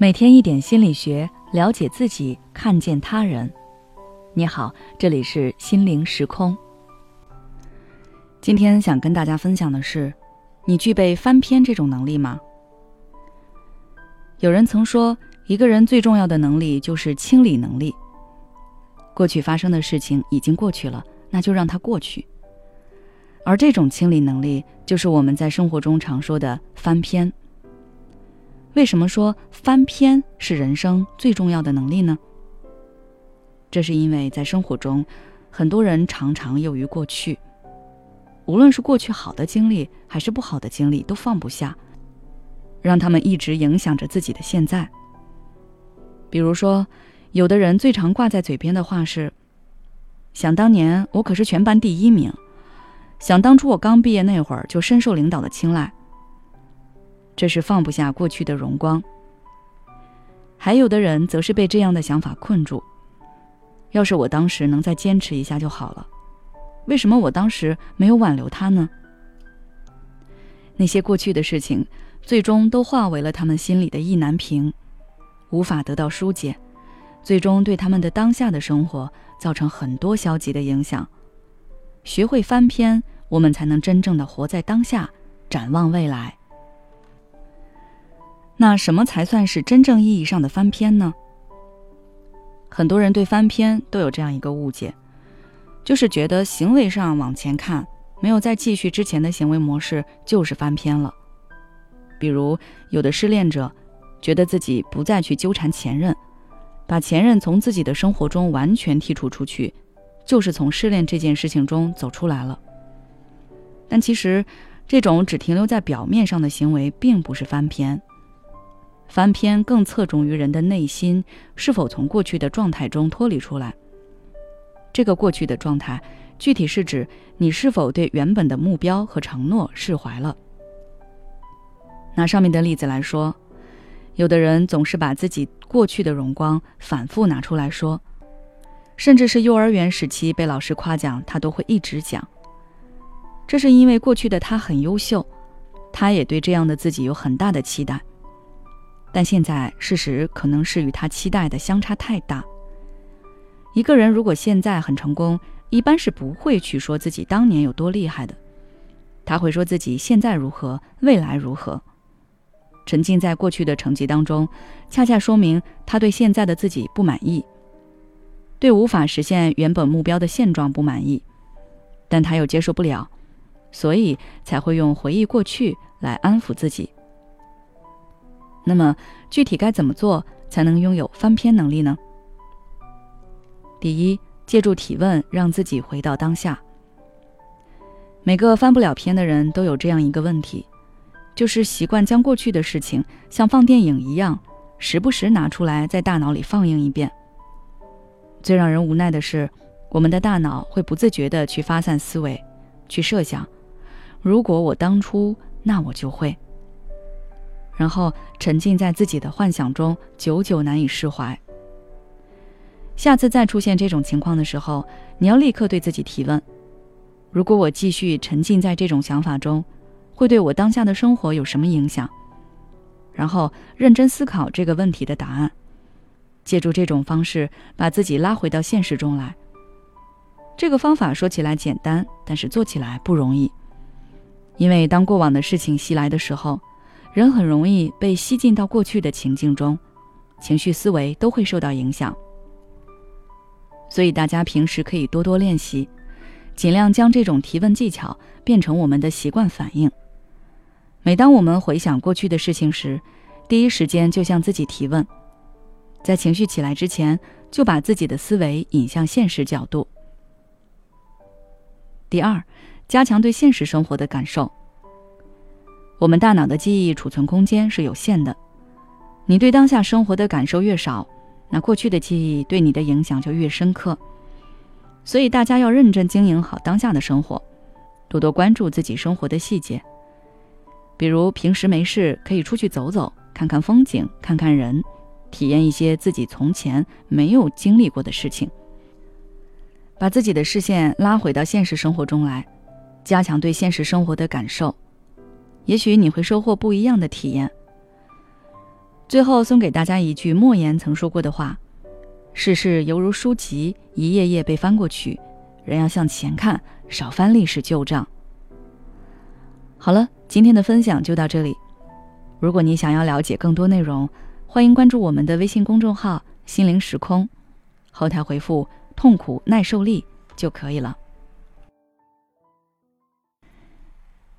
每天一点心理学，了解自己，看见他人。你好，这里是心灵时空。今天想跟大家分享的是，你具备翻篇这种能力吗？有人曾说，一个人最重要的能力就是清理能力。过去发生的事情已经过去了，那就让它过去。而这种清理能力，就是我们在生活中常说的翻篇。为什么说翻篇是人生最重要的能力呢？这是因为在生活中，很多人常常囿于过去，无论是过去好的经历还是不好的经历，都放不下，让他们一直影响着自己的现在。比如说，有的人最常挂在嘴边的话是：“想当年我可是全班第一名，想当初我刚毕业那会儿就深受领导的青睐。”这是放不下过去的荣光。还有的人则是被这样的想法困住：要是我当时能再坚持一下就好了，为什么我当时没有挽留他呢？那些过去的事情，最终都化为了他们心里的意难平，无法得到疏解，最终对他们的当下的生活造成很多消极的影响。学会翻篇，我们才能真正的活在当下，展望未来。那什么才算是真正意义上的翻篇呢？很多人对翻篇都有这样一个误解，就是觉得行为上往前看，没有再继续之前的行为模式，就是翻篇了。比如，有的失恋者觉得自己不再去纠缠前任，把前任从自己的生活中完全剔除出去，就是从失恋这件事情中走出来了。但其实，这种只停留在表面上的行为，并不是翻篇。翻篇更侧重于人的内心是否从过去的状态中脱离出来。这个过去的状态，具体是指你是否对原本的目标和承诺释怀了。拿上面的例子来说，有的人总是把自己过去的荣光反复拿出来说，甚至是幼儿园时期被老师夸奖，他都会一直讲。这是因为过去的他很优秀，他也对这样的自己有很大的期待。但现在事实可能是与他期待的相差太大。一个人如果现在很成功，一般是不会去说自己当年有多厉害的，他会说自己现在如何，未来如何。沉浸在过去的成绩当中，恰恰说明他对现在的自己不满意，对无法实现原本目标的现状不满意，但他又接受不了，所以才会用回忆过去来安抚自己。那么，具体该怎么做才能拥有翻篇能力呢？第一，借助提问，让自己回到当下。每个翻不了篇的人都有这样一个问题，就是习惯将过去的事情像放电影一样，时不时拿出来在大脑里放映一遍。最让人无奈的是，我们的大脑会不自觉地去发散思维，去设想：如果我当初，那我就会。然后沉浸在自己的幻想中，久久难以释怀。下次再出现这种情况的时候，你要立刻对自己提问：如果我继续沉浸在这种想法中，会对我当下的生活有什么影响？然后认真思考这个问题的答案，借助这种方式把自己拉回到现实中来。这个方法说起来简单，但是做起来不容易，因为当过往的事情袭来的时候。人很容易被吸进到过去的情境中，情绪思维都会受到影响。所以大家平时可以多多练习，尽量将这种提问技巧变成我们的习惯反应。每当我们回想过去的事情时，第一时间就向自己提问，在情绪起来之前，就把自己的思维引向现实角度。第二，加强对现实生活的感受。我们大脑的记忆储存空间是有限的，你对当下生活的感受越少，那过去的记忆对你的影响就越深刻。所以大家要认真经营好当下的生活，多多关注自己生活的细节。比如平时没事可以出去走走，看看风景，看看人，体验一些自己从前没有经历过的事情，把自己的视线拉回到现实生活中来，加强对现实生活的感受。也许你会收获不一样的体验。最后送给大家一句莫言曾说过的话：“世事犹如书籍，一页页被翻过去，人要向前看，少翻历史旧账。”好了，今天的分享就到这里。如果你想要了解更多内容，欢迎关注我们的微信公众号“心灵时空”，后台回复“痛苦耐受力”就可以了。